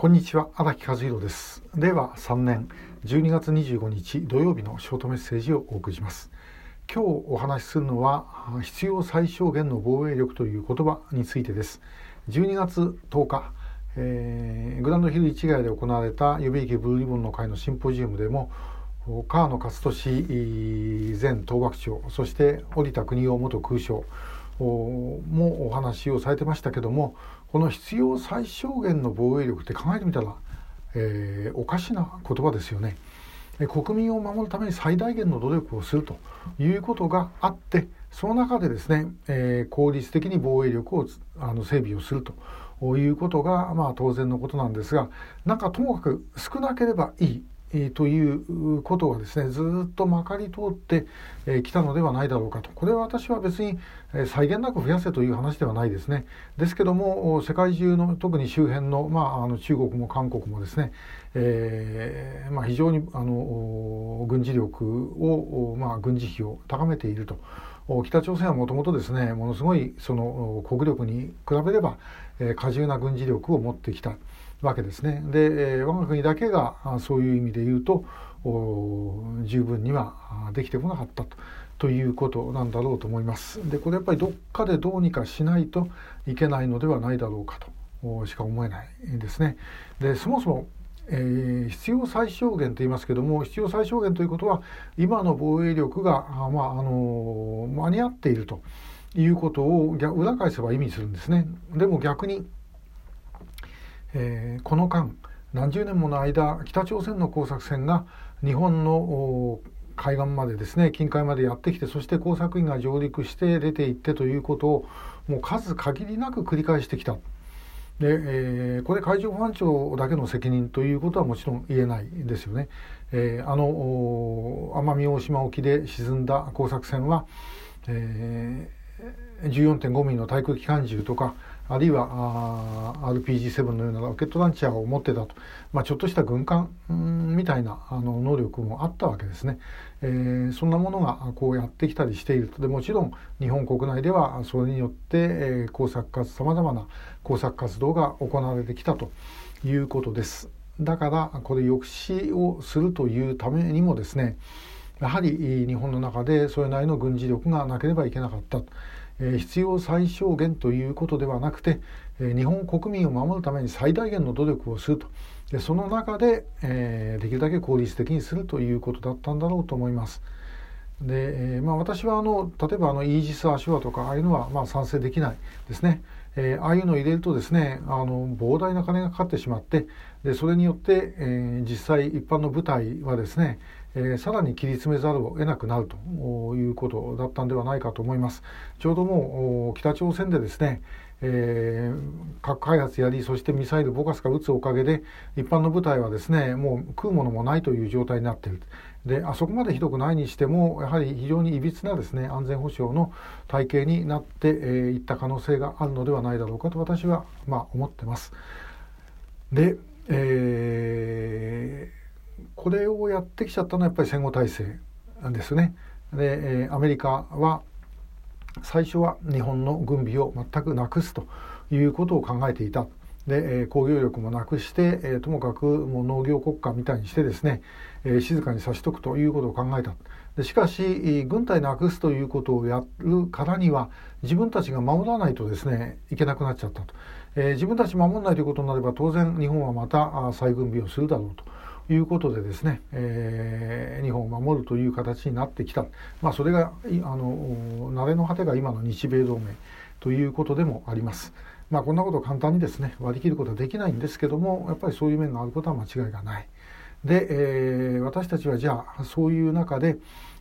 こんにちは荒木和弘です。令和3年12月25日土曜日のショートメッセージをお送りします。今日お話しするのは必要最小限の防衛力という言葉についてです。12月10日、えー、グランドヒル市ヶ谷で行われた予備役ブルーリボンの会のシンポジウムでも川野勝利前東幕長そして織田邦夫元空将もお話をされてましたけどもこの必要最小限の防衛力って考えてみたら、えー、おかしな言葉ですよね。国民を守るために最大限の努力をするということがあってその中でですね、えー、効率的に防衛力をあの整備をするということが、まあ、当然のことなんですがなんかともかく少なければいいということがですねずっとまかり通ってき、たのではないだろうかとこれは私は別に、際限なく増やせという話ではないですねですけども世界中の特に周辺の,、まあ、あの中国も韓国もですね、えーまあ、非常にあの軍事力を、まあ、軍事費を高めていると。北朝鮮はもともとですねものすごいその国力に比べれば、えー、過重な軍事力を持ってきた。わけですね。で、え我が国だけがそういう意味で言うと十分にはできてこなかったと。ということなんだろうと思います。でこれやっぱりどっかでどうにかしないといけないのではないだろうかとしか思えないですね。でそもそもえー、必要最小限と言いますけども必要最小限ということは今の防衛力が、まあ、あの間に合っているということを裏返せば意味するんですね。でも逆にえー、この間何十年もの間北朝鮮の工作船が日本の海岸までですね近海までやってきてそして工作員が上陸して出ていってということをもう数限りなく繰り返してきた。で、えー、これ海上保安庁だけの責任ということはもちろん言えないですよね。えー、あの奄美大島沖で沈んだ工作船は、えー、14.5ミリの対空機関銃とかあるいは RPG7 のようなロケットランチャーを持ってたと、まあ、ちょっとした軍艦みたいなあの能力もあったわけですね、えー、そんなものがこうやってきたりしていると。でもちろん日本国内ではそれによって、えー、工作活さまざまな工作活動が行われてきたということです。だからこれ抑止をするというためにもですねやはり日本の中でそれなりの軍事力がなければいけなかった。必要最小限ということではなくて、日本国民を守るために最大限の努力をするとでその中で、できるだけ効率的にするということだったんだろうと思います。で、えまあ、私はあの例えばあのイージス・アシュアとかああいうのはま賛成できないですね。えー、ああいうのを入れるとですねあの膨大な金がかかってしまってでそれによって、え、実際一般の部隊はですねえー、さらに切り詰めざるを得なくなるということだったんではないかと思います。ちょうどもう北朝鮮でですね、えー、核開発やりそしてミサイルボカスが撃つおかげで一般の部隊はですねもう食うものもないという状態になっているであそこまでひどくないにしてもやはり非常にいびつなですね安全保障の体系になってい、えー、った可能性があるのではないだろうかと私はまあ思ってます。で、えーこれをやってきちゃったのはやっぱり戦後体制なんですね。で、えアメリカは最初は日本の軍備を全くなくすということを考えていた。で、え工業力もなくして、えともかくもう農業国家みたいにしてですね、え静かにさしとくということを考えた。でしかし軍隊なくすということをやるからには自分たちが守らないとですねいけなくなっちゃったと、え、自分たち守らないということになれば当然日本はまた再軍備をするだろうということでですね、えー、日本を守るという形になってきた、まあ、それがあの慣れの果てが今の日米同盟ということでもあります。まあ、こんなことを簡単にですね割り切ることはできないんですけどもやっぱりそういう面があることは間違いがない。で、えー、私たちはじゃあそういう中で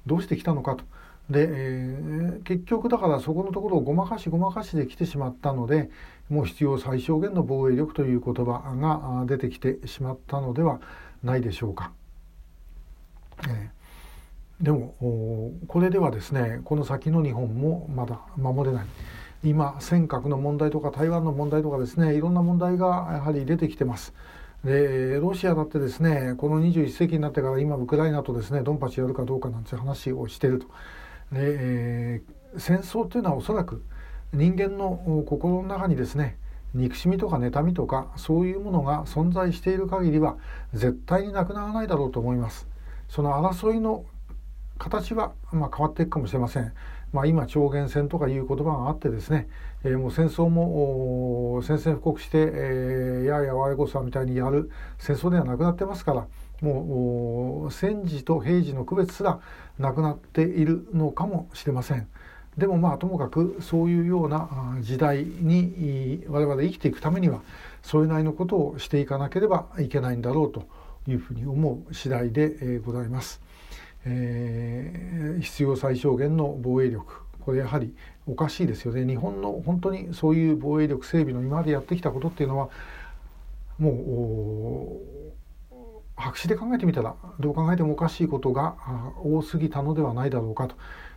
どうしてきたのかと。で、えー、結局だからそこのところをごまかしごまかしで来てしまったのでもう必要最小限の防衛力という言葉が出てきてしまったのではないでしょうか。えー、でもこれではですねこの先の日本もまだ守れない今尖閣の問題とか台湾の問題とかですねいろんな問題がやはり出てきてます。でロシアだってですねこの21世紀になってから今ウクライナとですねドンパチやるかどうかなんて話をしてると。で、えー、戦争というのはおそらく人間の心の中にですね憎しみとか妬みとかそういうものが存在している限りは絶対になくならないだろうと思います。その争いの形は、まあ、変わっていくかもしれません。まあ、今超限戦とかいう言葉があってですね、えー、もう戦争も宣戦布告して、えー、やや我こそはみたいにやる戦争ではなくなってますからもう戦時と平時の区別すらなくなっているのかもしれません。でもまあともかくそういうような時代に我々生きていくためにはそれなりのことをしていかなければいけないんだろうというふうに思う次第でございます。えー、必要最小限の防衛力。これやはりおかしいですよね。日本の本当にそういう防衛力整備の今までやってきたことっていうのはもう白紙で考えてみたらどう考えてもおかしいことが多すぎたのではないだろうかと。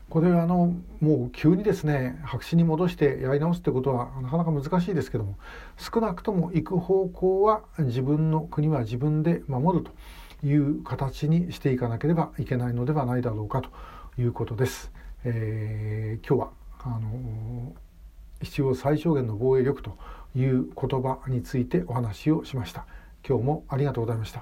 これはあのもう急にですね白紙に戻してやり直すってことはなかなか難しいですけども少なくとも行く方向は自分の国は自分で守ると。いう形にしていかなければいけないのではないだろうかということです。えー、今日はあの必要最小限の防衛力という言葉についてお話をしました。今日もありがとうございました。